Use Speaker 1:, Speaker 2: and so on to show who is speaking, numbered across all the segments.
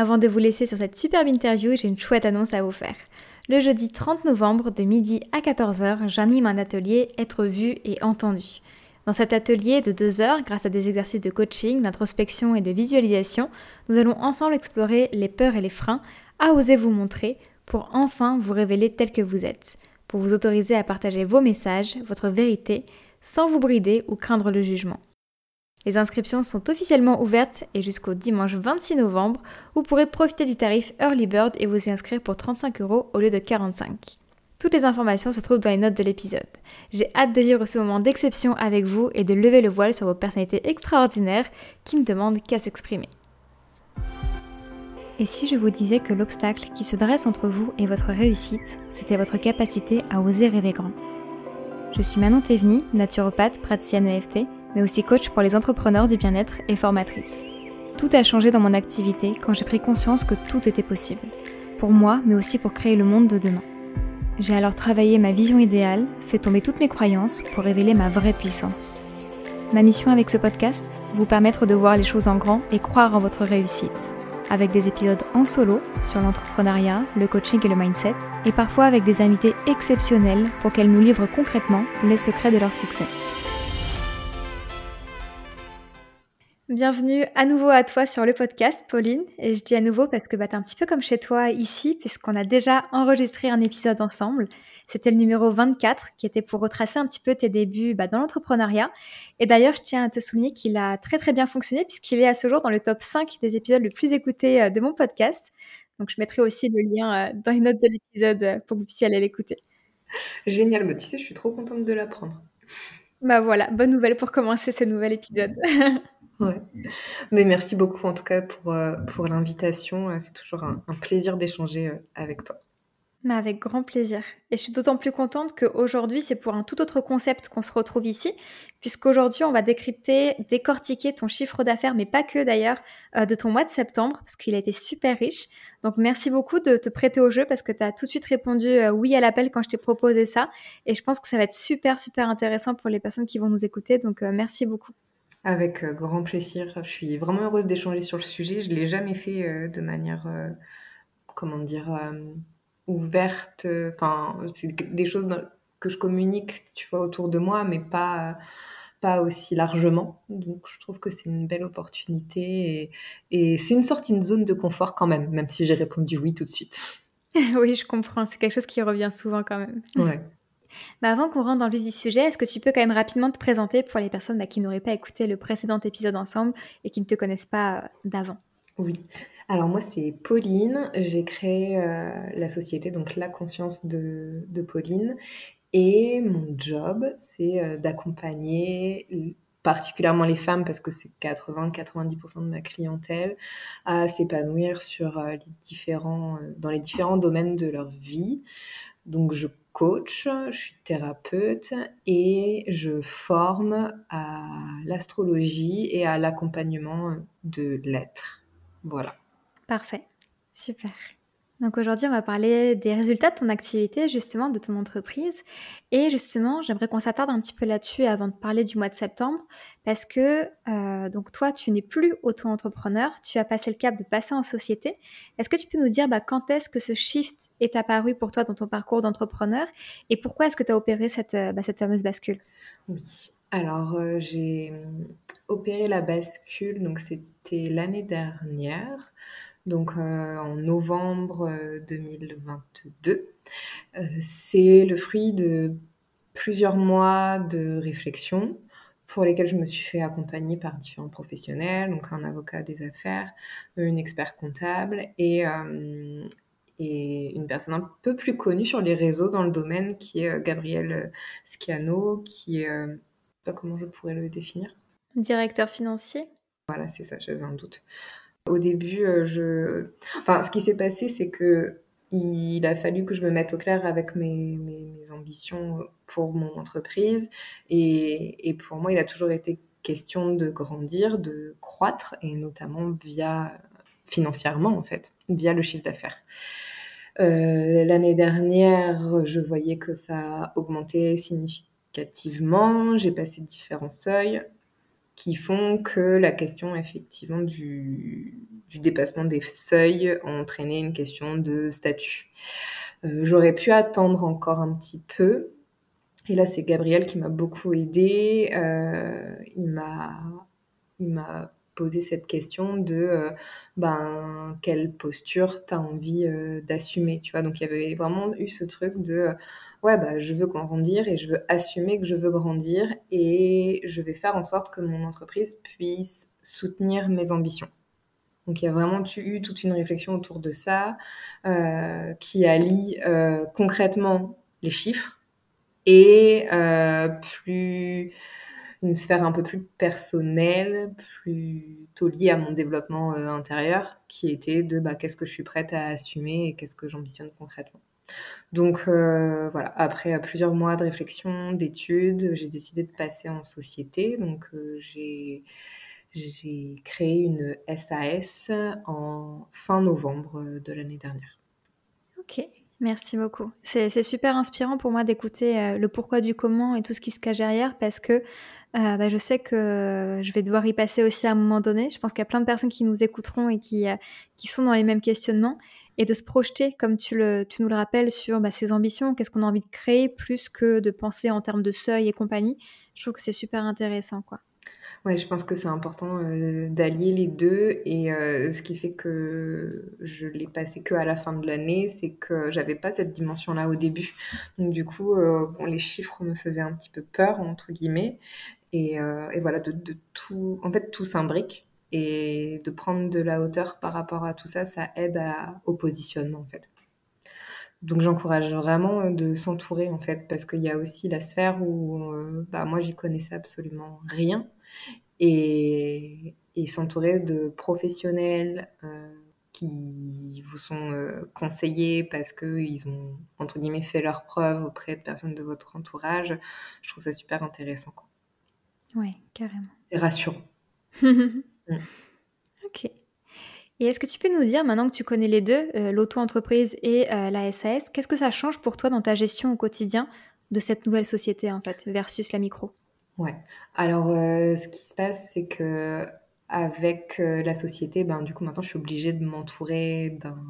Speaker 1: Avant de vous laisser sur cette superbe interview, j'ai une chouette annonce à vous faire. Le jeudi 30 novembre, de midi à 14h, j'anime un atelier Être vu et entendu. Dans cet atelier de deux heures, grâce à des exercices de coaching, d'introspection et de visualisation, nous allons ensemble explorer les peurs et les freins à oser vous montrer pour enfin vous révéler tel que vous êtes, pour vous autoriser à partager vos messages, votre vérité, sans vous brider ou craindre le jugement. Les inscriptions sont officiellement ouvertes et jusqu'au dimanche 26 novembre, vous pourrez profiter du tarif Early Bird et vous y inscrire pour 35 euros au lieu de 45. Toutes les informations se trouvent dans les notes de l'épisode. J'ai hâte de vivre ce moment d'exception avec vous et de lever le voile sur vos personnalités extraordinaires qui ne demandent qu'à s'exprimer. Et si je vous disais que l'obstacle qui se dresse entre vous et votre réussite, c'était votre capacité à oser rêver grand? Je suis Manon Théveny, naturopathe, praticienne EFT mais aussi coach pour les entrepreneurs du bien-être et formatrice. Tout a changé dans mon activité quand j'ai pris conscience que tout était possible. Pour moi, mais aussi pour créer le monde de demain. J'ai alors travaillé ma vision idéale, fait tomber toutes mes croyances pour révéler ma vraie puissance. Ma mission avec ce podcast, vous permettre de voir les choses en grand et croire en votre réussite. Avec des épisodes en solo sur l'entrepreneuriat, le coaching et le mindset, et parfois avec des invités exceptionnels pour qu'elles nous livrent concrètement les secrets de leur succès. Bienvenue à nouveau à toi sur le podcast, Pauline. Et je dis à nouveau parce que bah, tu es un petit peu comme chez toi ici, puisqu'on a déjà enregistré un épisode ensemble. C'était le numéro 24 qui était pour retracer un petit peu tes débuts bah, dans l'entrepreneuriat. Et d'ailleurs, je tiens à te souligner qu'il a très très bien fonctionné puisqu'il est à ce jour dans le top 5 des épisodes les plus écoutés euh, de mon podcast. Donc je mettrai aussi le lien euh, dans les notes de l'épisode euh, pour que vous puissiez aller l'écouter.
Speaker 2: Génial, bah, tu sais, je suis trop contente de l'apprendre.
Speaker 1: Bah voilà, bonne nouvelle pour commencer ce nouvel épisode.
Speaker 2: Ouais. Mais merci beaucoup en tout cas pour, euh, pour l'invitation. Euh, c'est toujours un, plaisir d'échanger euh, avec toi.
Speaker 1: Mais avec grand plaisir. Et je suis d'autant plus contente qu'aujourd'hui, c'est pour un tout autre concept qu'on se retrouve ici, puisqu'aujourd'hui, on va décrypter, décortiquer ton chiffre d'affaires, mais pas que d'ailleurs, de ton mois de septembre, parce qu'il a été super riche. Donc merci beaucoup de te prêter au jeu, parce que tu as tout de suite répondu oui à l'appel quand je t'ai proposé ça. Et je pense que ça va être super, super intéressant pour les personnes qui vont nous écouter. Donc merci beaucoup.
Speaker 2: Avec euh, grand plaisir. Je suis vraiment heureuse d'échanger sur le sujet. Je ne l'ai jamais fait euh, de manière, euh, comment dire, ouverte. Enfin, c'est des choses que je communique, tu vois, autour de moi, mais pas, pas aussi largement. Donc, je trouve que c'est une belle opportunité et, et c'est une sortie de zone de confort quand même, même si j'ai répondu oui tout de suite.
Speaker 1: oui, je comprends. C'est quelque chose qui revient souvent quand même.
Speaker 2: Ouais.
Speaker 1: Bah, avant qu'on rentre dans le vif du sujet, est-ce que tu peux quand même rapidement te présenter pour les personnes bah, qui n'auraient pas écouté le précédent épisode ensemble et qui ne te connaissent pas euh, d'avant?
Speaker 2: Oui. Alors moi c'est Pauline, j'ai créé euh, la société donc La Conscience de, Pauline et mon job c'est euh, d'accompagner particulièrement les femmes parce que c'est 80-90% de ma clientèle à s'épanouir dans les différents domaines de leur vie. Donc je coach, je suis thérapeute et je forme à l'astrologie et à l'accompagnement de l'être. Voilà.
Speaker 1: Parfait, super. Donc aujourd'hui, on va parler des résultats de ton activité, justement, de ton entreprise. Et justement, j'aimerais qu'on s'attarde un petit peu là-dessus avant de parler du mois de septembre, parce que euh, donc toi, tu n'es plus auto-entrepreneur, tu as passé le cap de passer en société. Est-ce que tu peux nous dire bah, quand est-ce que ce shift est apparu pour toi dans ton parcours d'entrepreneur et pourquoi est-ce que tu as opéré cette, euh, bah, fameuse bascule?
Speaker 2: Oui, alors euh, j'ai opéré la bascule, donc c'était l'année dernière donc euh, en novembre 2022. Euh, euh, c'est le fruit de plusieurs mois de réflexion pour lesquels je me suis fait accompagner par différents professionnels, donc un avocat des affaires, une expert comptable et, et une personne un peu plus connue sur les réseaux dans le domaine qui est Gabriel Sciano, qui est, pas comment je pourrais le définir.
Speaker 1: Directeur financier.
Speaker 2: Voilà, c'est ça, j'avais un doute. Au début, euh, je... enfin, ce qui s'est passé, c'est que il a fallu que je me mette au clair avec mes, mes, ambitions pour mon entreprise. Et, et, pour moi, il a toujours été question de grandir, de croître, et notamment via financièrement, en fait, via le chiffre d'affaires. Euh, l'année dernière, je voyais que ça augmentait significativement. J'ai passé différents seuils qui font que la question effectivement du, dépassement des seuils a entraîné une question de statut. Euh, j'aurais pu attendre encore un petit peu. Et là, c'est Gabriel qui m'a beaucoup aidé. Euh, il m'a, posé cette question de euh, ben quelle posture tu as envie euh, d'assumer tu vois? Donc il y avait vraiment eu ce truc de euh, ouais bah je veux grandir et je veux assumer que je veux grandir et je vais faire en sorte que mon entreprise puisse soutenir mes ambitions. Donc il y a vraiment eu toute une réflexion autour de ça qui allie concrètement les chiffres et plus une sphère un peu plus personnelle, plutôt liée à mon développement euh, intérieur, qui était de bah, qu'est-ce que je suis prête à assumer et qu'est-ce que j'ambitionne concrètement. Donc euh, voilà, après plusieurs mois de réflexion, d'études, j'ai décidé de passer en société. Donc euh, j'ai j'ai créé une SAS en fin novembre de l'année dernière.
Speaker 1: Ok, merci beaucoup. C'est super inspirant pour moi d'écouter le pourquoi du comment et tout ce qui se cache derrière parce que euh, bah, je sais que je vais devoir y passer aussi à un moment donné. Je pense qu'il y a plein de personnes qui nous écouteront et qui, euh, qui sont dans les mêmes questionnements. Et de se projeter, comme tu, le, tu nous le rappelles, sur bah, ses ambitions, qu'est-ce qu'on a envie de créer, plus que de penser en termes de seuil et compagnie. Je trouve que c'est super intéressant. quoi.
Speaker 2: Ouais, je pense que c'est important euh, d'allier les deux. Et ce qui fait que je l'ai passé que à la fin de l'année, c'est que j'avais pas cette dimension-là au début. Donc du coup, les chiffres me faisaient un petit peu peur entre guillemets. Euh, et, voilà, de, tout, en fait, tout s'imbrique. Et de prendre de la hauteur par rapport à tout ça, ça aide au positionnement, en fait. Donc j'encourage vraiment de s'entourer, en fait, parce qu'il y a aussi la sphère où euh, bah, moi, j'y connaissais absolument rien. Et, s'entourer de professionnels euh, qui vous sont conseillés parce qu'ils ont, entre guillemets, fait leurs preuves auprès de personnes de votre entourage, je trouve ça super intéressant.
Speaker 1: Oui, carrément.
Speaker 2: C'est rassurant.
Speaker 1: Mm. Ok. Et est-ce que tu peux nous dire, maintenant que tu connais les deux, euh, l'auto-entreprise et euh, la SAS, qu'est-ce que ça change pour toi dans ta gestion au quotidien de cette nouvelle société, en fait, versus la micro?
Speaker 2: Ouais. Alors, euh, ce qui se passe, c'est que avec la société, ben, du coup, maintenant, je suis obligée de m'entourer d'un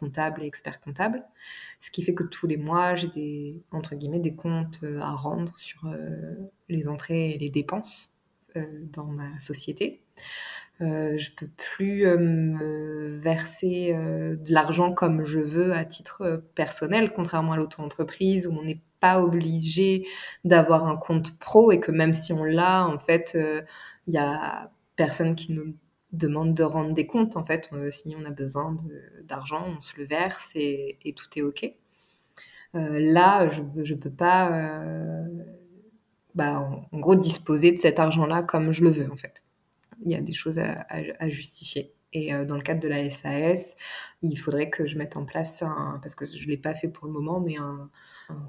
Speaker 2: comptable et expert comptable. Ce qui fait que tous les mois, j'ai des, entre guillemets, des comptes euh, à rendre sur euh, les entrées et les dépenses euh, dans ma société. Euh, je peux plus me verser de l'argent comme je veux à titre personnel, contrairement à l'auto-entreprise où on n'est pas obligé d'avoir un compte pro et que même si on l'a, en fait, il y a personne qui nous demande de rendre des comptes. En fait, euh, si on a besoin d'argent, on se le verse et, tout est OK. Euh, là, je ne peux pas, euh, bah, en, gros, disposer de cet argent-là comme je le veux, en fait. Il y a des choses à, justifier. Et dans le cadre de la SAS, il faudrait que je mette en place, parce que je ne l'ai pas fait pour le moment, mais un,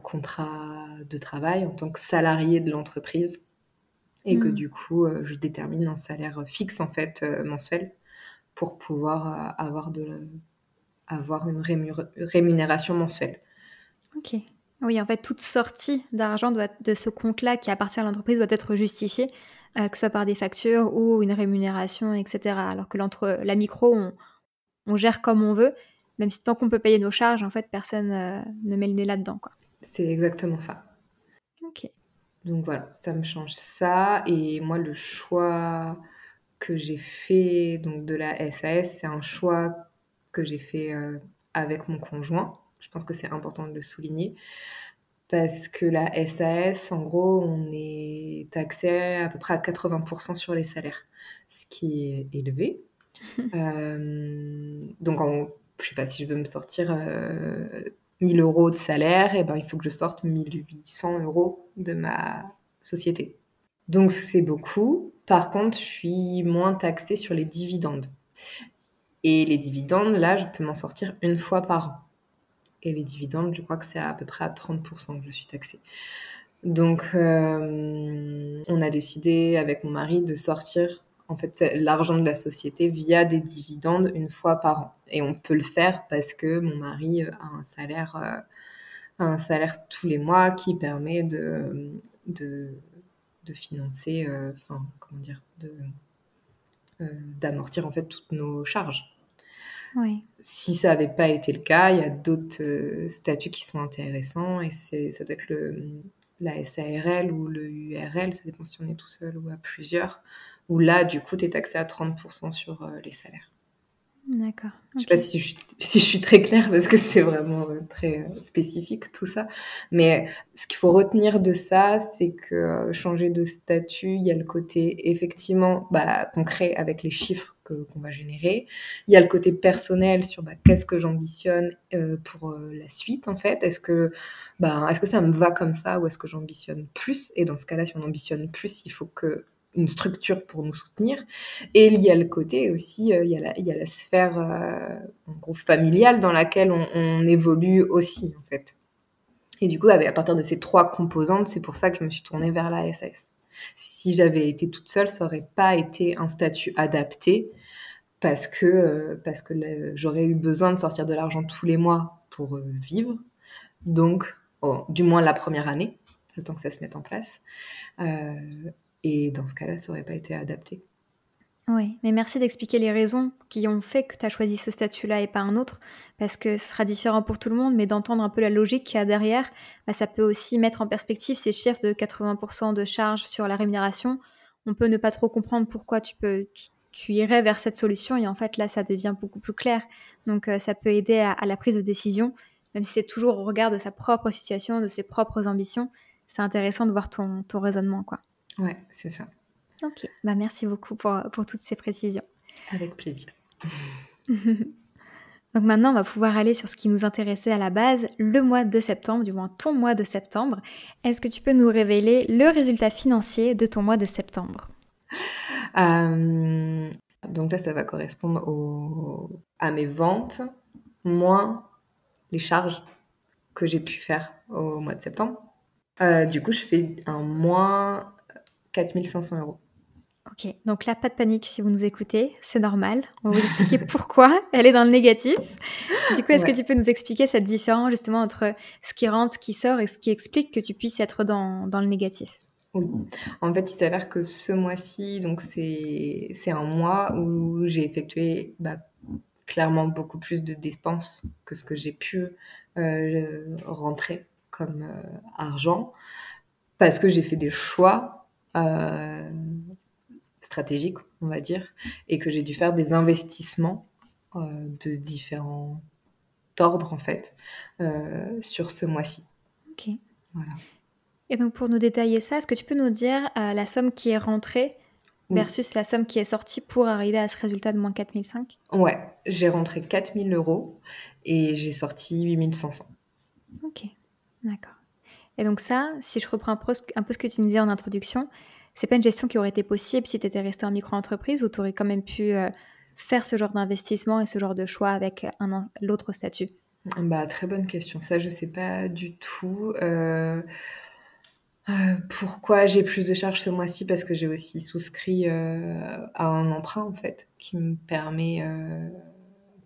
Speaker 2: contrat de travail en tant que salarié de l'entreprise et que mm. du coup, euh, je détermine un salaire fixe en fait euh, mensuel pour pouvoir euh, avoir, de, avoir une rémunération mensuelle.
Speaker 1: Ok. Oui, en fait, toute sortie d'argent de ce compte-là qui appartient à l'entreprise doit être justifiée, que ce soit par des factures ou une rémunération, etc. Alors que l'entre la micro, on, on, gère comme on veut, même si tant qu'on peut payer nos charges, en fait, personne ne met le nez là-dedans.
Speaker 2: C'est exactement ça.
Speaker 1: Ok.
Speaker 2: Donc voilà, ça me change ça. Et moi, le choix que j'ai fait donc de la SAS, c'est un choix que j'ai fait euh, avec mon conjoint. Je pense que c'est important de le souligner. Parce que la SAS, en gros, on est taxé à peu près à 80% sur les salaires, ce qui est élevé. Euh, donc, je ne sais pas si je veux me sortir euh, 1000 euros de salaire, et eh ben, il faut que je sorte 1800 euros de ma société. Donc c'est beaucoup. Par contre, je suis moins taxée sur les dividendes. Et les dividendes, là, je peux m'en sortir une fois par an. Et les dividendes, je crois que c'est à peu près à 30% que je suis taxée. Donc, euh, on a décidé avec mon mari de sortir en fait l'argent de la société via des dividendes une fois par an. Et on peut le faire parce que mon mari euh, a un salaire, euh, un salaire tous les mois qui permet de, de de financer, enfin, comment dire, d'amortir en fait toutes nos charges.
Speaker 1: Oui.
Speaker 2: Si ça n'avait pas été le cas, il y a d'autres statuts qui sont intéressants et c'est, ça doit être le, la SARL ou le URL, ça dépend si on est tout seul ou à plusieurs, où là, du coup, tu es taxé à 30% sur les salaires.
Speaker 1: D'accord.
Speaker 2: Je ne sais pas si je, si je, suis très claire parce que c'est vraiment euh, très euh, spécifique tout ça. Mais ce qu'il faut retenir de ça, c'est que euh, changer de statut, il y a le côté effectivement bah, concret avec les chiffres qu'on va générer. Il y a le côté personnel sur bah, qu'est-ce que j'ambitionne pour la suite en fait. Est-ce que, bah, est-ce que ça me va comme ça ou est-ce que j'ambitionne plus? Et dans ce cas-là, si on ambitionne plus, il faut que une structure pour nous soutenir. Et il y a le côté aussi, euh, il, y a la, il, y a la, sphère euh, familiale dans laquelle on, évolue aussi, en fait. Et du coup, à partir de ces trois composantes, c'est pour ça que je me suis tournée vers la SAS. Si j'avais été toute seule, ça aurait pas été un statut adapté parce que, euh, parce que j'aurais eu besoin de sortir de l'argent tous les mois pour vivre. Donc, du moins la première année, le temps que ça se mette en place. Et dans ce cas-là, ça n'aurait pas été adapté.
Speaker 1: Oui, mais merci d'expliquer les raisons qui ont fait que tu as choisi ce statut-là et pas un autre, parce que ce sera différent pour tout le monde, mais d'entendre un peu la logique qu'il y a derrière, bah, ça peut aussi mettre en perspective ces chiffres de 80% de charges sur la rémunération. On peut ne pas trop comprendre pourquoi tu peux, tu irais vers cette solution, et en fait là, ça devient beaucoup plus clair. Donc euh, ça peut aider à, à, la prise de décision, même si c'est toujours au regard de sa propre situation, de ses propres ambitions. C'est intéressant de voir ton, ton raisonnement, quoi.
Speaker 2: Ouais, c'est ça.
Speaker 1: Ok, bah, merci beaucoup pour, pour toutes ces précisions.
Speaker 2: Avec plaisir.
Speaker 1: Donc maintenant, on va pouvoir aller sur ce qui nous intéressait à la base, le mois de septembre, du moins ton mois de septembre. Est-ce que tu peux nous révéler le résultat financier de ton mois de septembre?
Speaker 2: Euh, Donc là, ça va correspondre au, à mes ventes, moins les charges que j'ai pu faire au mois de septembre. Euh, du coup, je fais un moins 4500 euros.
Speaker 1: Ok, donc là, pas de panique si vous nous écoutez, c'est normal. On va vous expliquer pourquoi elle est dans le négatif. Du coup, est-ce que tu peux nous expliquer cette différence justement entre ce qui rentre, ce qui sort et ce qui explique que tu puisses être dans, dans le négatif?
Speaker 2: Oui. En fait, il s'avère que ce mois-ci, donc c'est un mois où j'ai effectué bah, clairement beaucoup plus de dépenses que ce que j'ai pu euh, rentrer comme euh, argent parce que j'ai fait des choix stratégique, on va dire, et que j'ai dû faire des investissements euh, de différents ordres, en fait, euh, sur ce mois-ci.
Speaker 1: Ok. Voilà. Et donc, pour nous détailler ça, est-ce que tu peux nous dire la somme qui est rentrée versus la somme qui est sortie pour arriver à ce résultat de moins 4005
Speaker 2: Ouais, j'ai rentré 4000 euros et j'ai sorti 8500.
Speaker 1: Ok, d'accord. Et donc ça, si je reprends un peu, ce que tu disais en introduction, c'est pas une gestion qui aurait été possible si tu étais resté en micro-entreprise ou tu aurais quand même pu euh, faire ce genre d'investissement et ce genre de choix avec l'autre statut?
Speaker 2: Bah, Très bonne question. Ça, je sais pas du tout. Euh, euh, pourquoi j'ai plus de charges ce mois-ci? Parce que j'ai aussi souscrit à un emprunt, en fait, qui me permet...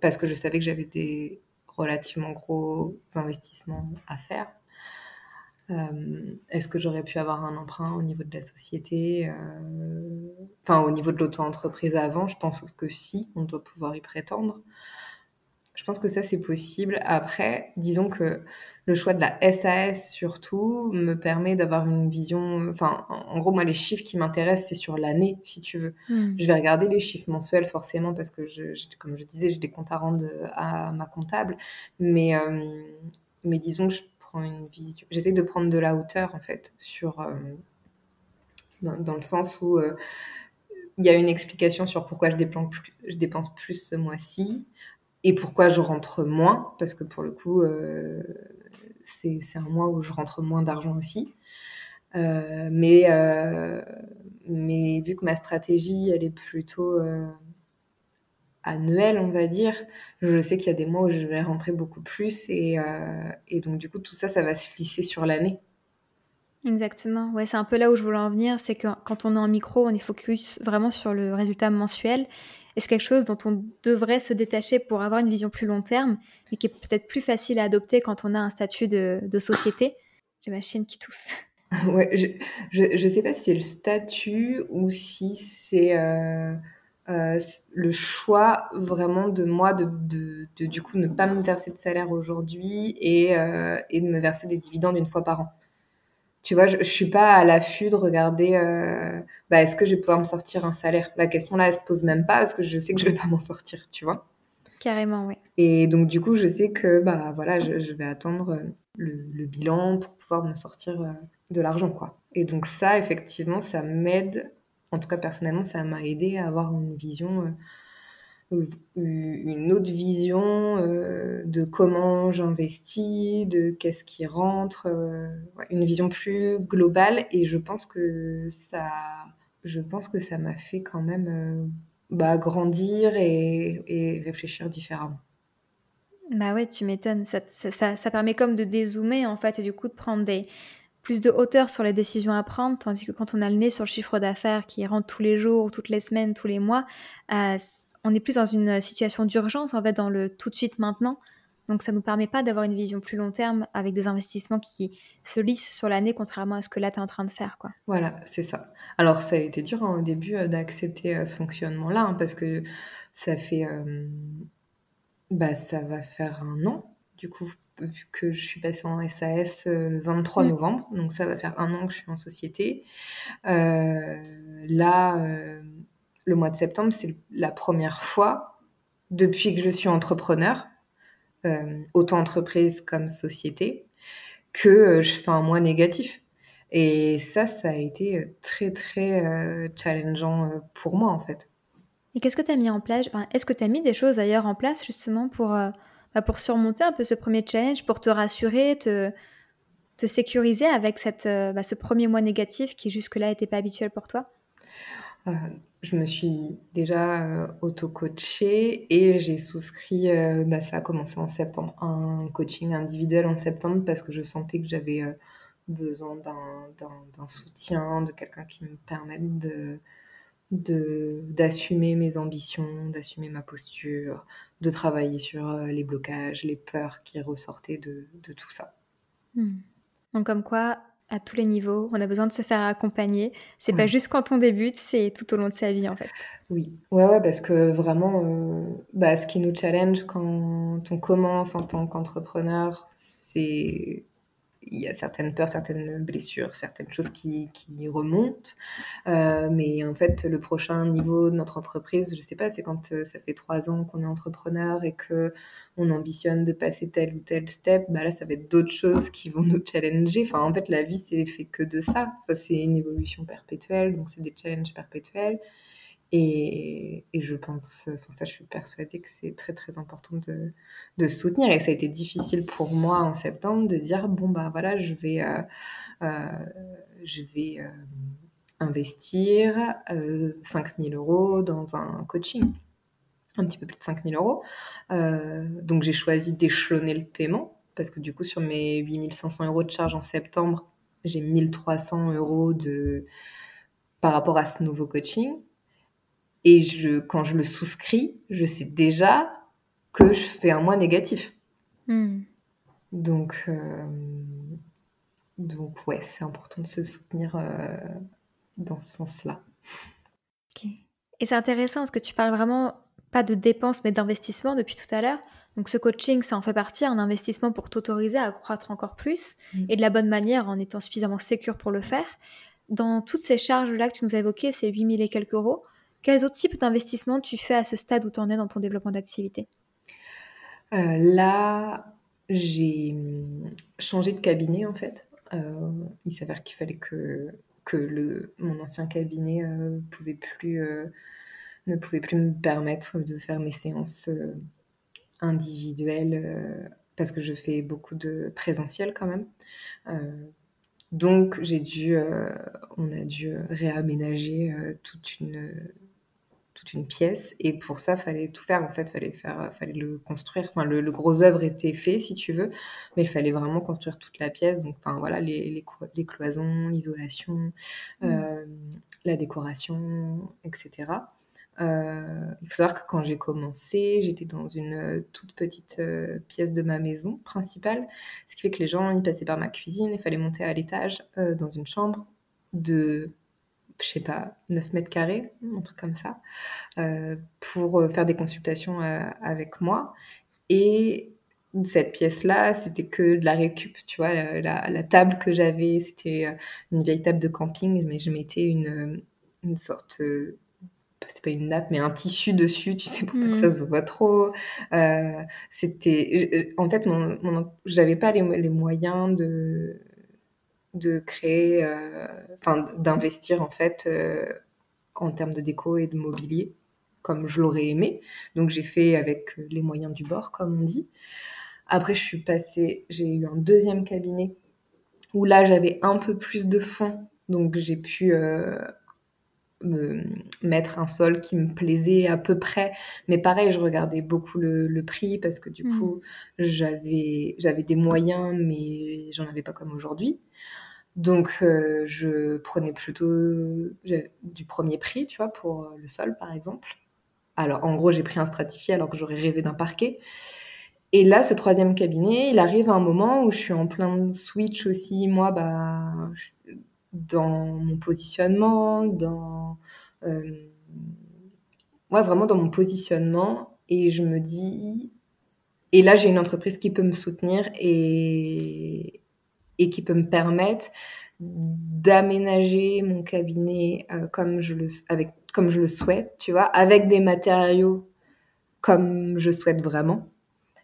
Speaker 2: parce que je savais que j'avais des relativement gros investissements à faire. Euh, est-ce que j'aurais pu avoir un emprunt au niveau de la société euh, Enfin, au niveau de l'auto-entreprise avant, je pense que si, on doit pouvoir y prétendre. Je pense que ça, c'est possible. Après, disons que le choix de la SAS, surtout, me permet d'avoir une vision... Enfin, en gros, moi, les chiffres qui m'intéressent, c'est sur l'année, si tu veux. Hmm. Je vais regarder les chiffres mensuels, forcément, parce que, je, comme je disais, j'ai des comptes à rendre à ma comptable. Mais, euh, mais disons que je une J'essaie de prendre de la hauteur, en fait, sur. Euh, dans, le sens où euh, il y a une explication sur pourquoi je dépense plus, je dépense plus ce mois-ci et pourquoi je rentre moins, parce que pour le coup, euh, c'est un mois où je rentre moins d'argent aussi. mais, mais vu que ma stratégie, elle est plutôt annuel, on va dire. Je sais qu'il y a des mois où je vais rentrer beaucoup plus et, euh, et donc du coup tout ça, ça va se lisser sur l'année.
Speaker 1: Exactement. Ouais, c'est un peu là où je voulais en venir, c'est que quand on est en micro, on est focus vraiment sur le résultat mensuel. Et c'est quelque chose dont on devrait se détacher pour avoir une vision plus long terme, mais qui est peut-être plus facile à adopter quand on a un statut de, de société. J'ai ma chienne qui tousse.
Speaker 2: Ouais, je je sais pas si c'est le statut ou si c'est, heu heu, le choix vraiment de moi de de de du coup ne pas me verser de salaire aujourd'hui et heu et de me verser des dividendes une fois par an. Tu vois? Je je suis pas à l'affût de regarder, heu, bah, est-ce que je vais pouvoir me sortir un salaire? La question là, elle se pose même pas parce que je sais que je vais pas m'en sortir, tu vois?
Speaker 1: Carrément, oui.
Speaker 2: Et donc du coup, je sais que, bah, voilà, je je vais attendre, le le bilan pour pouvoir me sortir, de l'argent, quoi. Et donc ça, effectivement, ça m'aide, en tout cas personnellement, ça m'a aidé à avoir une vision, heu, une autre vision, heu, de comment j'investis, de qu'est-ce qui rentre, une vision plus globale et je pense que ça je pense que ça m'a fait quand même, bah, grandir et réfléchir différemment.
Speaker 1: Bah, ouais, tu m'étonnes. Ça ça ça permet comme de dézoomer, en fait et du coup de prendre des plus de hauteur sur les décisions à prendre, tandis que quand on a le nez sur le chiffre d'affaires qui rentre tous les jours, toutes les semaines, tous les mois, heu, c on est plus dans une situation d'urgence, en fait, dans le tout de suite maintenant. Donc ça nous permet pas d'avoir une vision plus long terme avec des investissements qui se lissent sur l'année, contrairement à ce que là, tu es en train de faire, quoi.
Speaker 2: Voilà, c'est ça. Alors ça a été dur, hein, au début, heu, d'accepter, heu, ce fonctionnement-là, hein, parce que ça fait, bah, ça va faire un an, du coup, vu que je suis passée en SAS, heu, le 23
Speaker 1: Mmh.
Speaker 2: novembre, donc ça va faire un an que je suis en société. Heu, là, hem, le mois de septembre, c'est la première fois depuis que je suis entrepreneur, hem, auto-entreprise comme société, que, je fais un mois négatif. Et ça, ça a été, très, très, heu, challengeant, pour moi, en fait.
Speaker 1: Et qu'est-ce que tu as mis en place? Enfin, est-ce que tu as mis des choses d'ailleurs en place justement pour, pour surmonter un peu ce 1er challenge, pour te rassurer, te sécuriser avec cette, heu, bah, ce 1er mois négatif qui jusque-là était pas habituel pour toi?
Speaker 2: Heu, je me suis déjà, heu, auto-coachée et j'ai souscrit, heu, bah, ça a commencé en septembre, un coaching individuel en septembre parce que je sentais que j'avais, besoin d'un soutien, de quelqu'un qui me permette de de d'assumer mes ambitions, d'assumer ma posture, de travailler sur, heu, les blocages, les peurs qui ressortaient de de tout ça.
Speaker 1: Mmh. Donc comme quoi, à tous les niveaux, on a besoin de se faire accompagner. C'est pas
Speaker 2: Ouais.
Speaker 1: juste quand on débute, c'est tout au long de sa vie, en fait.
Speaker 2: Oui. Ouais, ouais, parce que vraiment, heu, bah, ce qui nous challenge quand on commence en tant qu'entrepreneur, c'est il y a certaines peurs, certaines blessures, certaines choses qui qui remontent. Heu, mais en fait, le prochain niveau de notre entreprise, je sais pas, c'est quand, heu, ça fait 3 ans qu'on est entrepreneur et qu'on ambitionne de passer tel ou tel step, bah, là, ça va être d'autres choses qui vont nous challenger. Enfin, en fait, la vie, c'est fait que de ça. C'est une évolution perpétuelle, donc c'est des challenges perpétuels et je pense, enfin ça, je suis persuadée que c'est très, très important de de soutenir et ça a été difficile pour moi en septembre de dire: «Bon, bah, voilà, je vais, heu heu, je vais, hem, investir, heu, 5 000 € dans un coaching». Un petit peu plus de 5 000 €. Heu, donc j'ai choisi d'échelonner le paiement parce que du coup, sur mes 8 500 € de charges en septembre, j'ai 1 300 € de par rapport à ce nouveau coaching et je quand je le souscris, je sais déjà que je fais un mois négatif.
Speaker 1: Mmh.
Speaker 2: Donc hem, donc ouais, c'est important de se soutenir, heu, dans ce sens-là.
Speaker 1: Et c'est intéressant parce que tu parles vraiment pas de dépenses, mais d'investissement depuis tout à l'heure. Donc ce coaching, ça en fait partie, un investissement pour t'autoriser à croître encore plus
Speaker 2: Mmh.
Speaker 1: et de la bonne manière en étant suffisamment sécure pour le faire. Dans toutes ces charges-là que tu nous as évoquées, ces 8 000 et quelques euros, quels autres types d'investissements tu fais à ce stade où tu en es dans ton développement d'activité?
Speaker 2: Heu, là, j'ai, mmh, changé de cabinet, en fait. Heu, il s'avère qu'il fallait que que le mon ancien cabinet, heu, ne pouvait plus me permettre de faire mes séances, individuelles, parce que je fais beaucoup de présentiel quand même. Donc j'ai dû, on a dû, réaménager, toute une, toute une pièce et pour ça, fallait tout faire, en fait. Fallait faire, fallait le construire. Enfin, le le gros œuvre était fait, si tu veux, mais il fallait vraiment construire toute la pièce. Donc, enfin, voilà, les les clo les cloisons, l'isolation,
Speaker 1: Mmh.
Speaker 2: hem, la décoration et cetera. Euh, il faut savoir que quand j'ai commencé, j'étais dans une euh, toute petite euh, pièce de ma maison principale, ce qui fait que les gens, ils passaient par ma cuisine, il fallait monter à l'étage dans une chambre de, je sais pas, 9 mètres carrés, un truc comme ça, pour faire des consultations avec moi. Et cette pièce-là, c'était que de la récup, tu vois, la, table que j'avais, c'était une vieille table de camping, mais je mettais une, une sorte c'est pas une nappe, mais un tissu dessus, tu sais, pour pas que ça mm. se voit trop. Euh, c'était, euh, en fait, mon, j'avais pas les, moyens de de créer, euh, enfin, d'investir en fait en termes de déco et de mobilier comme je l'aurais aimé. Donc j'ai fait avec les moyens du bord, comme on dit. Après, je suis passée, j'ai eu un deuxième cabinet où là j'avais un peu plus de fonds, donc j'ai pu me mettre un sol qui me plaisait à peu près. Mais pareil, je regardais beaucoup le, prix parce que du mmh. coup, j'avais, j'avais des moyens, mais j'en avais pas comme aujourd'hui. Donc, euh, je prenais plutôt du premier prix, tu vois, pour le sol, par exemple. Alors, en gros, j'ai pris un stratifié alors que j'aurais rêvé d'un parquet. Et là, ce troisième cabinet, il arrive à un moment où je suis en plein switch aussi. Moi, bah, dans mon positionnement, dans euh, ouais, vraiment dans mon positionnement. Et je me dis, et là j'ai une entreprise qui peut me soutenir et, et qui peut me permettre d'aménager mon cabinet euh, comme, je le, avec, comme je le souhaite, tu vois, avec des matériaux comme je souhaite vraiment.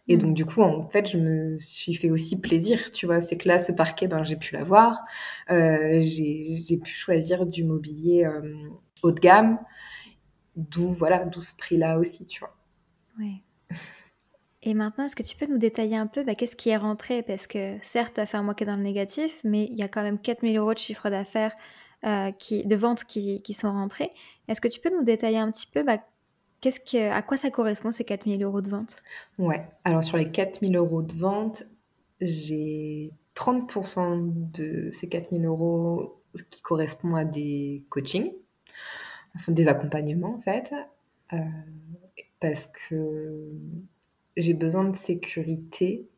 Speaker 2: Et donc, mm. du coup, en fait, je me suis fait aussi plaisir, tu vois. C'est que là, ce parquet, ben, j'ai pu l'avoir. Euh, j'ai pu choisir du mobilier euh, haut de gamme, d'où voilà, d'où ce prix-là aussi, tu vois.
Speaker 1: Oui. Et maintenant, est-ce que tu peux nous détailler un peu bah, qu'est-ce qui est rentré? Parce que certes, tu as fait un mois qui est dans le négatif, mais il y a quand même 4000 euros de chiffre d'affaires, euh, de ventes qui, sont rentrés. Est-ce que tu peux nous détailler un petit peu bah, Qu'est-ce que, à quoi ça correspond ces 4000 euros de vente
Speaker 2: Ouais, alors sur les 4000 euros de vente, j'ai 30% de ces 4000 euros qui correspond à des coachings, enfin des accompagnements en fait, euh, parce que j'ai besoin de sécurité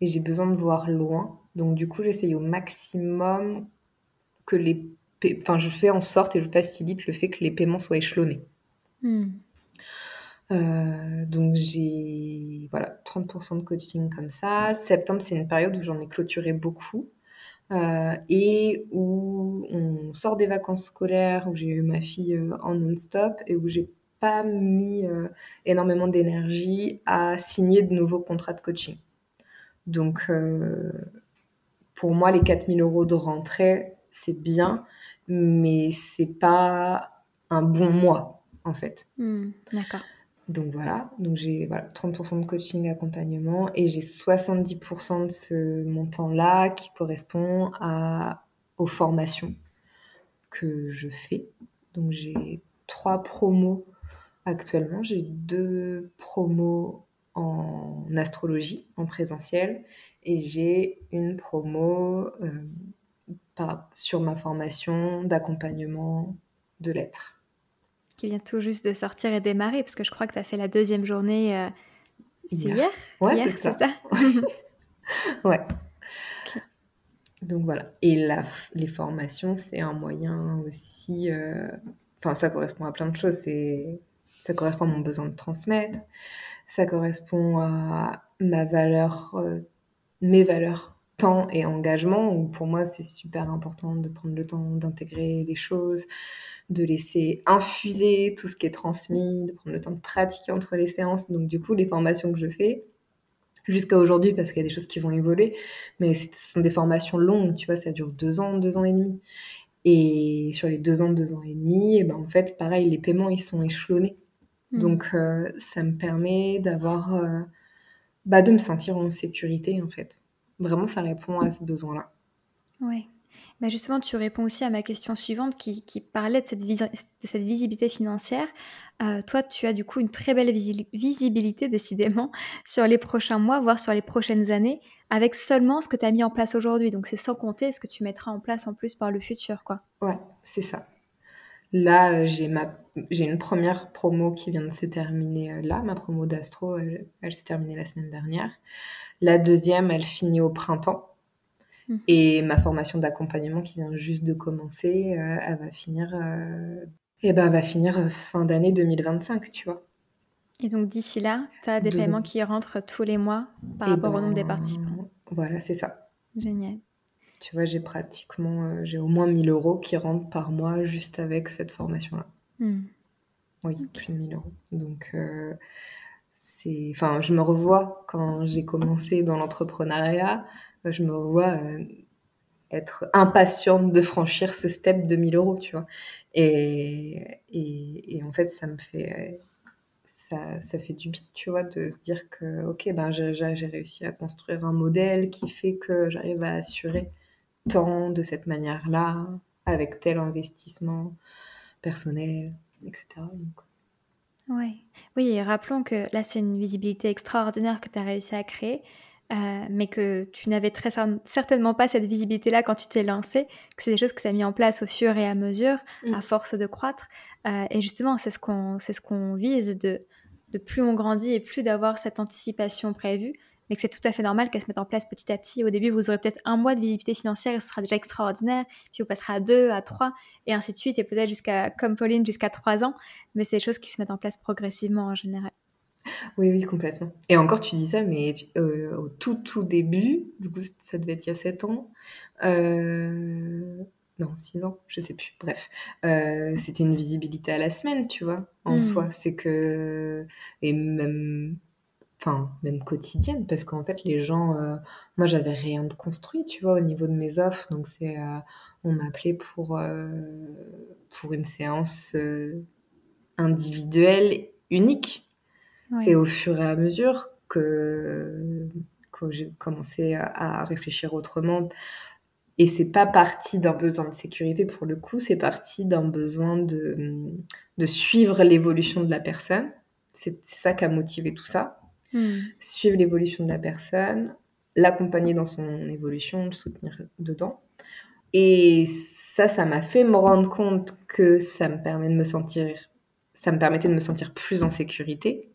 Speaker 2: et j'ai besoin de voir loin. Donc du coup, j'essaye au maximum que les... Enfin, je fais en sorte et je facilite le fait que les paiements soient échelonnés. Hmm. Euh, donc j'ai voilà 30% de coaching comme ça. Septembre, c'est une période où j'en ai clôturé beaucoup euh, et où on sort des vacances scolaires, où j'ai eu ma fille euh, en non-stop et où j'ai pas mis énormément d'énergie à signer de nouveaux contrats de coaching. Donc pour moi, les 4000 euros de rentrée, c'est bien, mais c'est pas un bon mois en fait.
Speaker 1: Hmm, d'accord.
Speaker 2: Donc voilà, donc j'ai voilà, 30% de coaching accompagnement et j'ai 70% de ce montant-là qui correspond à, aux formations que je fais. Donc j'ai trois promos actuellement. J'ai deux promos en astrologie, en présentiel, et j'ai une promo euh, sur ma formation d'accompagnement de lettres
Speaker 1: qui vient tout juste de sortir et démarrer, parce que je crois que tu as fait la deuxième journée. Euh, c'est hier
Speaker 2: Ouais, c'est ça. ouais. Donc voilà. Et la, les formations, c'est un moyen aussi. Euh, enfin, ça correspond à plein de choses. C'est, ça correspond à mon besoin de transmettre. Ça correspond à ma valeur, euh, mes valeurs temps et engagement. Pour moi, c'est super important de prendre le temps d'intégrer les choses, de laisser infuser tout ce qui est transmis, de prendre le temps de pratiquer entre les séances. Donc du coup, les formations que je fais, jusqu'à aujourd'hui, parce qu'il y a des choses qui vont évoluer, mais ce sont des formations longues, tu vois, ça dure deux ans, deux ans et demi. Et sur les deux ans, deux ans et demi, et eh ben, en fait, pareil, les paiements, ils sont échelonnés. Donc euh, ça me permet d'avoir, euh, bah, de me sentir en sécurité, en fait. Vraiment, ça répond à ce besoin-là.
Speaker 1: Ouais. Bah, justement, tu réponds aussi à ma question suivante qui, parlait de cette, de cette visibilité financière. Euh, toi, tu as du coup une très belle visibilité, décidément, sur les prochains mois, voire sur les prochaines années, avec seulement ce que tu as mis en place aujourd'hui. Donc, c'est sans compter ce que tu mettras en place en plus par le futur, quoi.
Speaker 2: Ouais, c'est ça. Là, j'ai ma j'ai une première promo qui vient de se terminer là, ma promo d'astro, elle, elle s'est terminée la semaine dernière. La deuxième, elle finit au printemps. Mmh. Et ma formation d'accompagnement qui vient juste de commencer, elle va finir, et ben, elle va finir fin d'année 2025, tu vois.
Speaker 1: Et donc d'ici là, tu as des paiements qui rentrent tous les mois par rapport au nombre des ben, participants.
Speaker 2: Voilà, c'est ça.
Speaker 1: Génial.
Speaker 2: Tu vois, j'ai pratiquement, euh, j'ai au moins 1000 euros qui rentrent par mois juste avec cette formation-là. Hmm. Oui, plus de 1000 euros. Donc, euh, c'est, enfin, je me revois quand j'ai commencé dans l'entrepreneuriat, euh, je me revois être impatiente de franchir ce step de 1000 euros, tu vois. Et, et, et en fait, ça me fait ça, fait du bien, tu vois, de se dire que, ok, ben, j'ai réussi à construire un modèle qui fait que j'arrive à assurer de cette manière-là, avec tel investissement personnel, etc.
Speaker 1: Ouais. Oui, et rappelons que là, c'est une visibilité extraordinaire que tu as réussi à créer. Euh, mais que tu n'avais très certainement pas cette visibilité-là quand tu t'es lancé, que c'est des choses que tu as mis en place au fur et à mesure, mm. à force de croître. Euh, et justement, c'est ce qu'on ce qu'on vise de de plus on grandit et plus d'avoir cette anticipation prévue, mais que c'est tout à fait normal qu'elle se mette en place petit à petit. Au début, vous aurez peut-être un mois de visibilité financière et ce sera déjà extraordinaire, puis vous passerez à deux, à trois, et ainsi de suite, et peut-être jusqu'à, comme Pauline, jusqu'à trois ans, mais c'est des choses qui se mettent en place progressivement en général.
Speaker 2: Oui, oui, complètement. Et encore, tu dis ça, mais euh, au tout, tout début, du coup, ça devait être il y a sept ans, euh, non, 6 ans, je sais plus, bref. Euh, c'était une visibilité à la semaine, tu vois, en hmm. soi. C'est que. Et même. Enfin, même quotidienne, parce qu'en fait, les gens. Euh, moi, j'avais rien de construit, tu vois, au niveau de mes offres. Donc, c'est. Euh, on m'appelait pour, pour une séance individuelle unique. C'est au fur et à mesure que, que j'ai commencé à réfléchir autrement et c'est pas parti d'un besoin de sécurité pour le coup, c'est parti d'un besoin de, de suivre l'évolution de la personne. C'est ça qui a motivé tout ça. Hmm. Suivre l'évolution de la personne, l'accompagner dans son évolution, le soutenir dedans. Et ça, ça m'a fait me rendre compte que ça me permet de me sentir, ça me permettait de me sentir plus en sécurité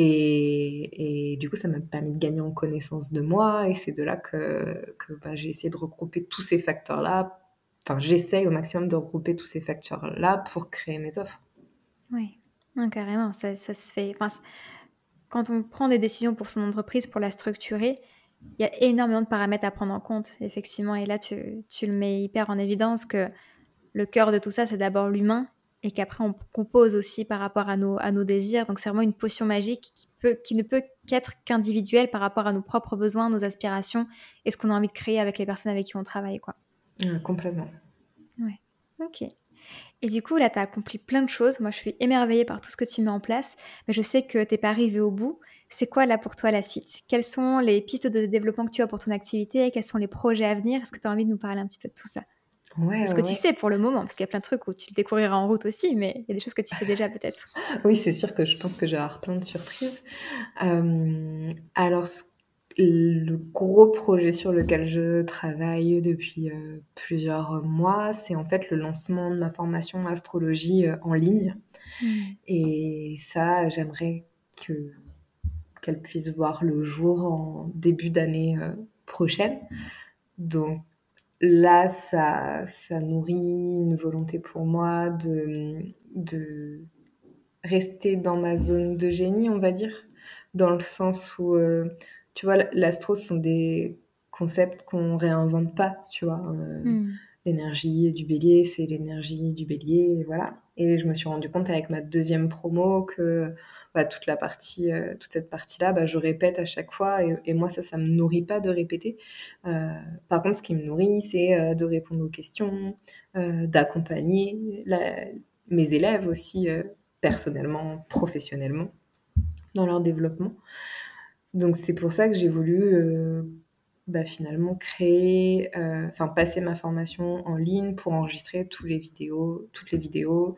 Speaker 2: et, du coup, ça m'a permis de gagner en connaissance de moi. Et c'est de là que, que bah, j'ai essayé de regrouper tous ces facteurs-là. Enfin, j'essaye au maximum de regrouper tous ces facteurs-là pour créer mes offres.
Speaker 1: Oui, carrément. Ça, ça se fait. Enfin, quand on prend des décisions pour son entreprise, pour la structurer, il y a énormément de paramètres à prendre en compte, effectivement. Et là, tu, tu le mets hyper en évidence que le cœur de tout ça, c'est d'abord l'humain et qu'après on compose aussi par rapport à nos, à nos désirs. Donc c'est vraiment une potion magique qui, peut, qui ne peut qu'être qu'individuelle par rapport à nos propres besoins, nos aspirations et ce qu'on a envie de créer avec les personnes avec qui on travaille. Quoi.
Speaker 2: complètement.
Speaker 1: Ouais, ok. Et du coup, là, tu as accompli plein de choses. Moi, je suis émerveillée par tout ce que tu mets en place, mais je sais que tu n'es pas arrivé au bout. C'est quoi là pour toi la suite? Quelles sont les pistes de développement que tu as pour ton activité? Quels sont les projets à venir? Est-ce que tu as envie de nous parler un petit peu de tout ça? Ce que tu sais pour le moment, parce qu'il y a plein de trucs où tu le découvriras en route aussi, mais il y a des choses que tu sais déjà peut-être.
Speaker 2: Oui, c'est sûr que je pense que j'ai plein de surprises. Euh, alors, le gros projet sur lequel je travaille depuis euh, plusieurs mois, c'est en fait le lancement de ma formation astrologie euh, en ligne. Hmm. Et ça, j'aimerais que qu'elle puisse voir le jour en début d'année prochaine. Donc là, ça, ça nourrit une volonté pour moi de, de rester dans ma zone de génie, on va dire, dans le sens où, euh, tu vois, l'astro, ce sont des concepts qu'on réinvente pas, tu vois. Euh, hmm. L'énergie du bélier, c'est l'énergie du bélier, voilà. Et je me suis rendu compte avec ma deuxième promo que bah, toute la partie, euh, toute cette partie-là, bah, je répète à chaque fois. Et, moi, ça, ça me nourrit pas de répéter. Euh, par contre, ce qui me nourrit, c'est de répondre aux questions, d'accompagner mes élèves aussi personnellement, professionnellement dans leur développement. Donc c'est pour ça que j'ai voulu bah, finalement créer, euh, enfin passer ma formation en ligne pour enregistrer tous les vidéos, toutes les vidéos,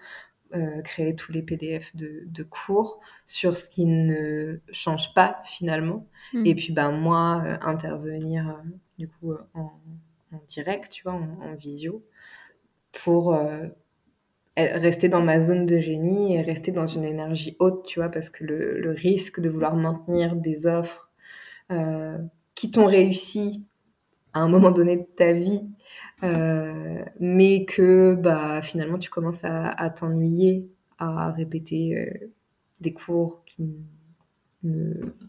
Speaker 2: euh, créer tous les PDF de, cours sur ce qui ne change pas finalement. Hmm. Et puis ben moi euh, intervenir du coup en, direct, tu vois, en, visio, pour rester dans ma zone de génie et rester dans une énergie haute, tu vois, parce que le, risque de vouloir maintenir des offres euh, qui t'ont réussi à un moment donné de ta vie, euh, mais que bah, finalement tu commences à, t'ennuyer, à répéter euh, des cours qui,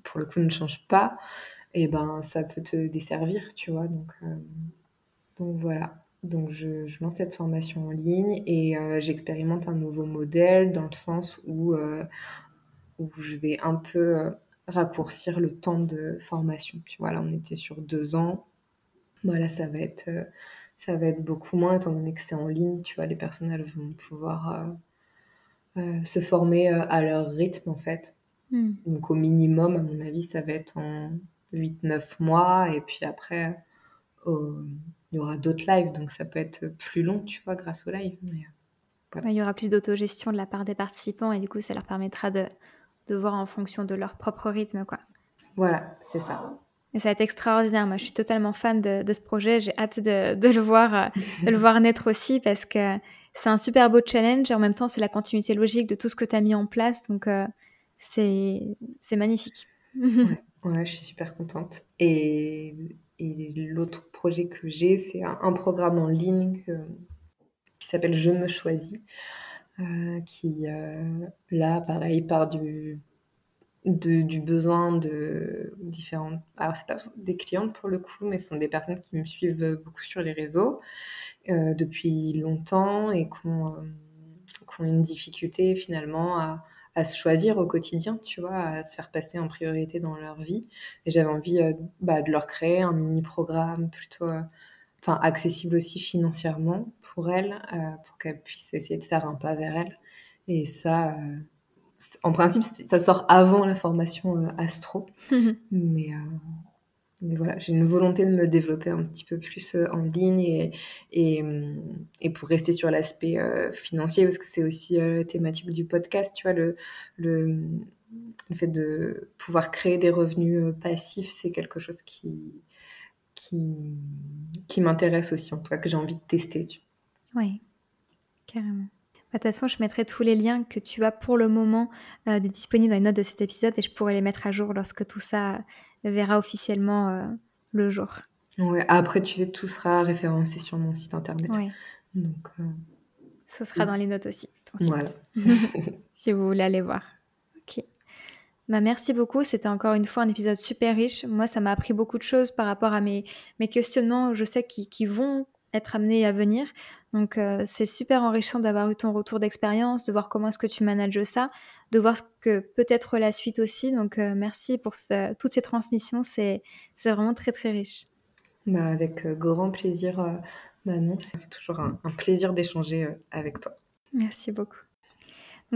Speaker 2: pour le coup, ne changent pas, et ben ça peut te desservir, tu vois. Donc, donc voilà. Donc, je, lance cette formation en ligne et euh, j'expérimente un nouveau modèle dans le sens où, euh, où je vais un peu euh, raccourcir le temps de formation. Tu vois, là, on était sur deux ans. Voilà, ça va être, ça va être beaucoup moins étant donné que c'est en ligne. Tu vois, les personnes, elles vont pouvoir se former à leur rythme, en fait. Hmm. Donc, au minimum, à mon avis, ça va être en 8-9 mois. Et puis après, il y aura d'autres lives, donc ça peut être plus long, tu vois, grâce au live.
Speaker 1: Euh, il y aura plus d'autogestion de la part des participants et du coup, ça leur permettra de, de voir en fonction de leur propre rythme, quoi.
Speaker 2: Voilà, c'est ça.
Speaker 1: Et ça va être extraordinaire. Moi, je suis totalement fan de, de ce projet. J'ai hâte de, de, le voir, euh, de le voir naître aussi parce que c'est un super beau challenge et en même temps, c'est la continuité logique de tout ce que tu as mis en place. Donc, euh, c'est magnifique.
Speaker 2: ouais, ouais, je suis super contente. Et et l'autre projet que j'ai, c'est un, programme en ligne qui s'appelle Je me choisis, euh, qui, euh, là, pareil, part du, du besoin de différentes... Alors, c'est pas des clientes pour le coup, mais ce sont des personnes qui me suivent beaucoup sur les réseaux euh, depuis longtemps et qui ont, une difficulté finalement à à se choisir au quotidien, tu vois, à se faire passer en priorité dans leur vie. Et j'avais envie euh, bah, de leur créer un mini-programme plutôt euh, accessible aussi financièrement pour elles, euh, pour qu'elles puissent essayer de faire un pas vers elles. Et ça, en principe, ça sort avant la formation Astro. Mais voilà, j'ai une volonté de me développer un petit peu plus euh, en ligne et, et, et pour rester sur l'aspect euh, financier, parce que c'est aussi euh, la thématique du podcast, tu vois, le, le, le, fait de pouvoir créer des revenus passifs, c'est quelque chose qui, qui, qui m'intéresse aussi, en tout cas, que j'ai envie de tester.
Speaker 1: Oui, carrément. Bah, de toute façon, je mettrai tous les liens que tu as pour le moment disponibles dans les notes de cet épisode et je pourrai les mettre à jour lorsque tout ça verra officiellement euh, le jour.
Speaker 2: Ouais, après, tu sais, tout sera référencé sur mon site internet.
Speaker 1: Donc, euh, Ce sera dans les notes aussi, Voilà. si vous voulez aller voir. Ok. Bah, merci beaucoup. C'était encore une fois un épisode super riche. Moi, ça m'a appris beaucoup de choses par rapport à mes, mes questionnements, je sais, qui, qui vont être amenés à venir. Donc, euh, c'est super enrichissant d'avoir eu ton retour d'expérience, de voir comment est-ce que tu manages ça, de voir ce que peut être la suite aussi. Donc, euh, merci pour toutes ces transmissions. C'est vraiment très, très riche.
Speaker 2: Bah, avec euh, grand plaisir. bah non, c'est toujours un plaisir d'échanger avec toi.
Speaker 1: Merci beaucoup.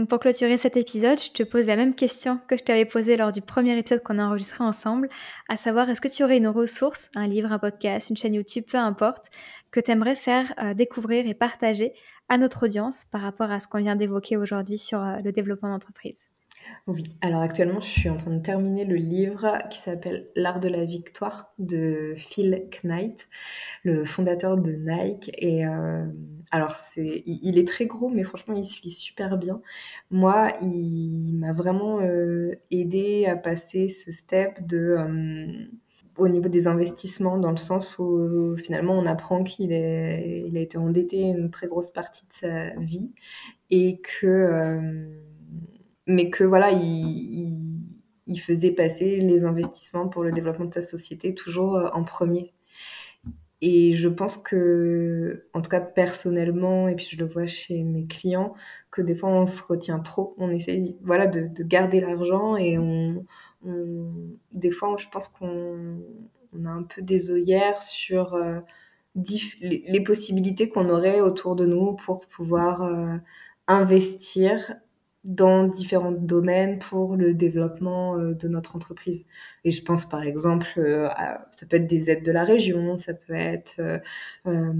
Speaker 1: Pour clôturer cet épisode, je te pose la même question que je t'avais posée lors du premier épisode qu'on a enregistré ensemble, à savoir est-ce que tu aurais une ressource, un livre, un podcast, une chaîne YouTube, peu importe, que tu aimerais faire euh, découvrir et partager à notre audience par rapport à ce qu'on vient d'évoquer aujourd'hui sur euh, le développement d'entreprise?
Speaker 2: Oui, alors actuellement, je suis en train de terminer le livre qui s'appelle L'art de la victoire de Phil Knight, le fondateur de Nike. Et euh, alors, c'est, il, est très gros, mais franchement, il se lit super bien. Moi, il m'a vraiment euh, aidé à passer ce step euh, au niveau des investissements, dans le sens où finalement on apprend qu'il est, a été endetté une très grosse partie de sa vie et que mais que voilà, il, il, faisait passer les investissements pour le développement de sa société toujours euh, en premier. Et je pense que, en tout cas personnellement, et puis je le vois chez mes clients, que des fois on se retient trop, on essaye voilà, de, de garder l'argent et on, des fois je pense qu'on on a un peu des œillères sur euh, les, possibilités qu'on aurait autour de nous pour pouvoir euh, investir dans différents domaines pour le développement euh, de notre entreprise. Et je pense par exemple, euh, ça peut être des aides de la région, ça peut être euh,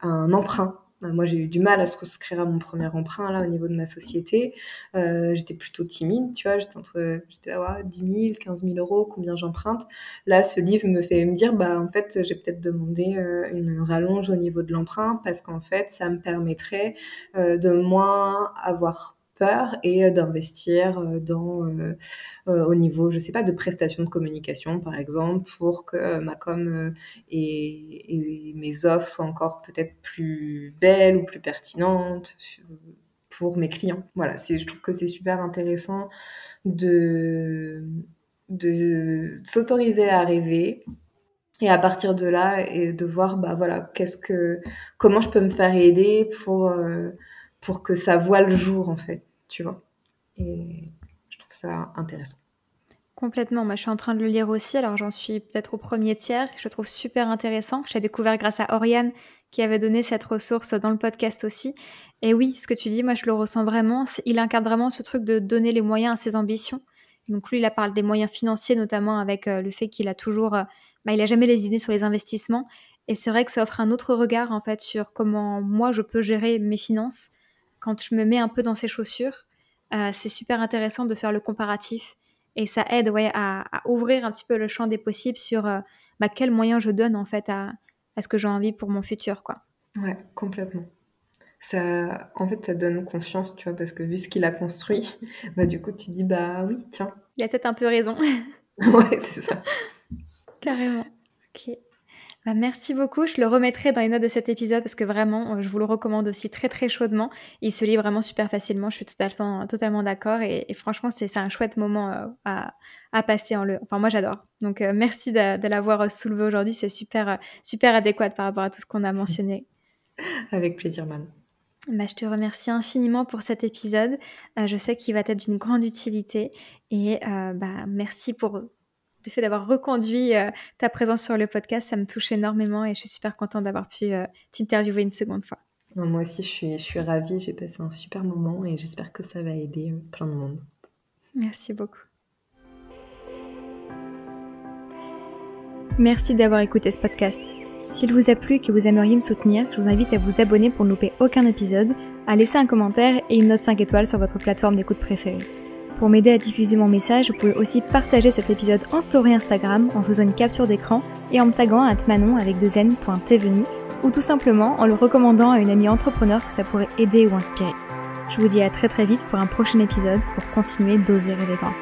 Speaker 2: un emprunt moi, j'ai eu du mal à souscrire à mon premier emprunt là au niveau de ma société. J'étais plutôt timide, tu vois. J'étais entre, j'étais là, ouais, 10 000, 15 000 euros, combien j'emprunte. Là, ce livre me fait me dire, bah en fait, j'ai peut-être demandé une rallonge au niveau de l'emprunt parce qu'en fait, ça me permettrait de moins avoir et euh, d'investir euh, dans euh, au niveau, je sais pas, de prestations de communication par exemple, pour que ma com et, mes offres soient encore peut-être plus belles ou plus pertinentes pour mes clients. Voilà, je trouve que c'est super intéressant de, de s'autoriser à rêver et à partir de là et de voir bah voilà qu'est-ce que comment je peux me faire aider pour pour que ça voit le jour en fait tu vois. Et je trouve ça intéressant.
Speaker 1: Complètement. Moi, je suis en train de le lire aussi. Alors, j'en suis peut-être au premier tiers. Je le trouve super intéressant. J'ai découvert grâce à Oriane qui avait donné cette ressource dans le podcast aussi. Et oui, ce que tu dis, moi, je le ressens vraiment. Il incarne vraiment ce truc de donner les moyens à ses ambitions. Donc, lui, il a parlé des moyens financiers, notamment avec euh, le fait qu'il a toujours. Euh, bah, il a jamais les idées sur les investissements. Et c'est vrai que ça offre un autre regard, en fait, sur comment moi, je peux gérer mes finances quand je me mets un peu dans ses chaussures, euh, c'est super intéressant de faire le comparatif et ça aide ouais, à, ouvrir un petit peu le champ des possibles sur euh, bah, quels moyens je donne en fait à, ce que j'ai envie pour mon futur. Quoi.
Speaker 2: Ouais, complètement. Ça, en fait, ça donne confiance, tu vois, parce que vu ce qu'il a construit, bah, du coup, tu dis, bah oui, tiens.
Speaker 1: Il a peut-être un peu raison.
Speaker 2: ouais, c'est ça.
Speaker 1: Carrément. Ok. Bah, merci beaucoup. Je le remettrai dans les notes de cet épisode parce que vraiment, euh, je vous le recommande aussi très très chaudement. Il se lit vraiment super facilement. Je suis totalement, totalement d'accord. Et, franchement, c'est un chouette moment euh, à, passer en le. Enfin, moi, j'adore. Donc, euh, merci de, l'avoir soulevé aujourd'hui. C'est super, super adéquat par rapport à tout ce qu'on a mentionné.
Speaker 2: Avec plaisir, Man.
Speaker 1: Bah, je te remercie infiniment pour cet épisode. je sais qu'il va être d'une grande utilité. Et bah, merci pour le fait d'avoir reconduit euh, ta présence sur le podcast, ça me touche énormément et je suis super contente d'avoir pu euh, t'interviewer une seconde fois.
Speaker 2: moi aussi, je suis, je suis ravie, j'ai passé un super moment et j'espère que ça va aider euh, plein de monde.
Speaker 1: Merci beaucoup. Merci d'avoir écouté ce podcast. S'il vous a plu et que vous aimeriez me soutenir, je vous invite à vous abonner pour ne louper aucun épisode, à laisser un commentaire et une note 5 étoiles sur votre plateforme d'écoute préférée. Pour m'aider à diffuser mon message, vous pouvez aussi partager cet épisode en story Instagram en faisant une capture d'écran et en me taguant à manon avec deux n.tvenu ou tout simplement en le recommandant à une amie entrepreneur que ça pourrait aider ou inspirer. Je vous dis à très très vite pour un prochain épisode pour continuer d'oser rêver grand.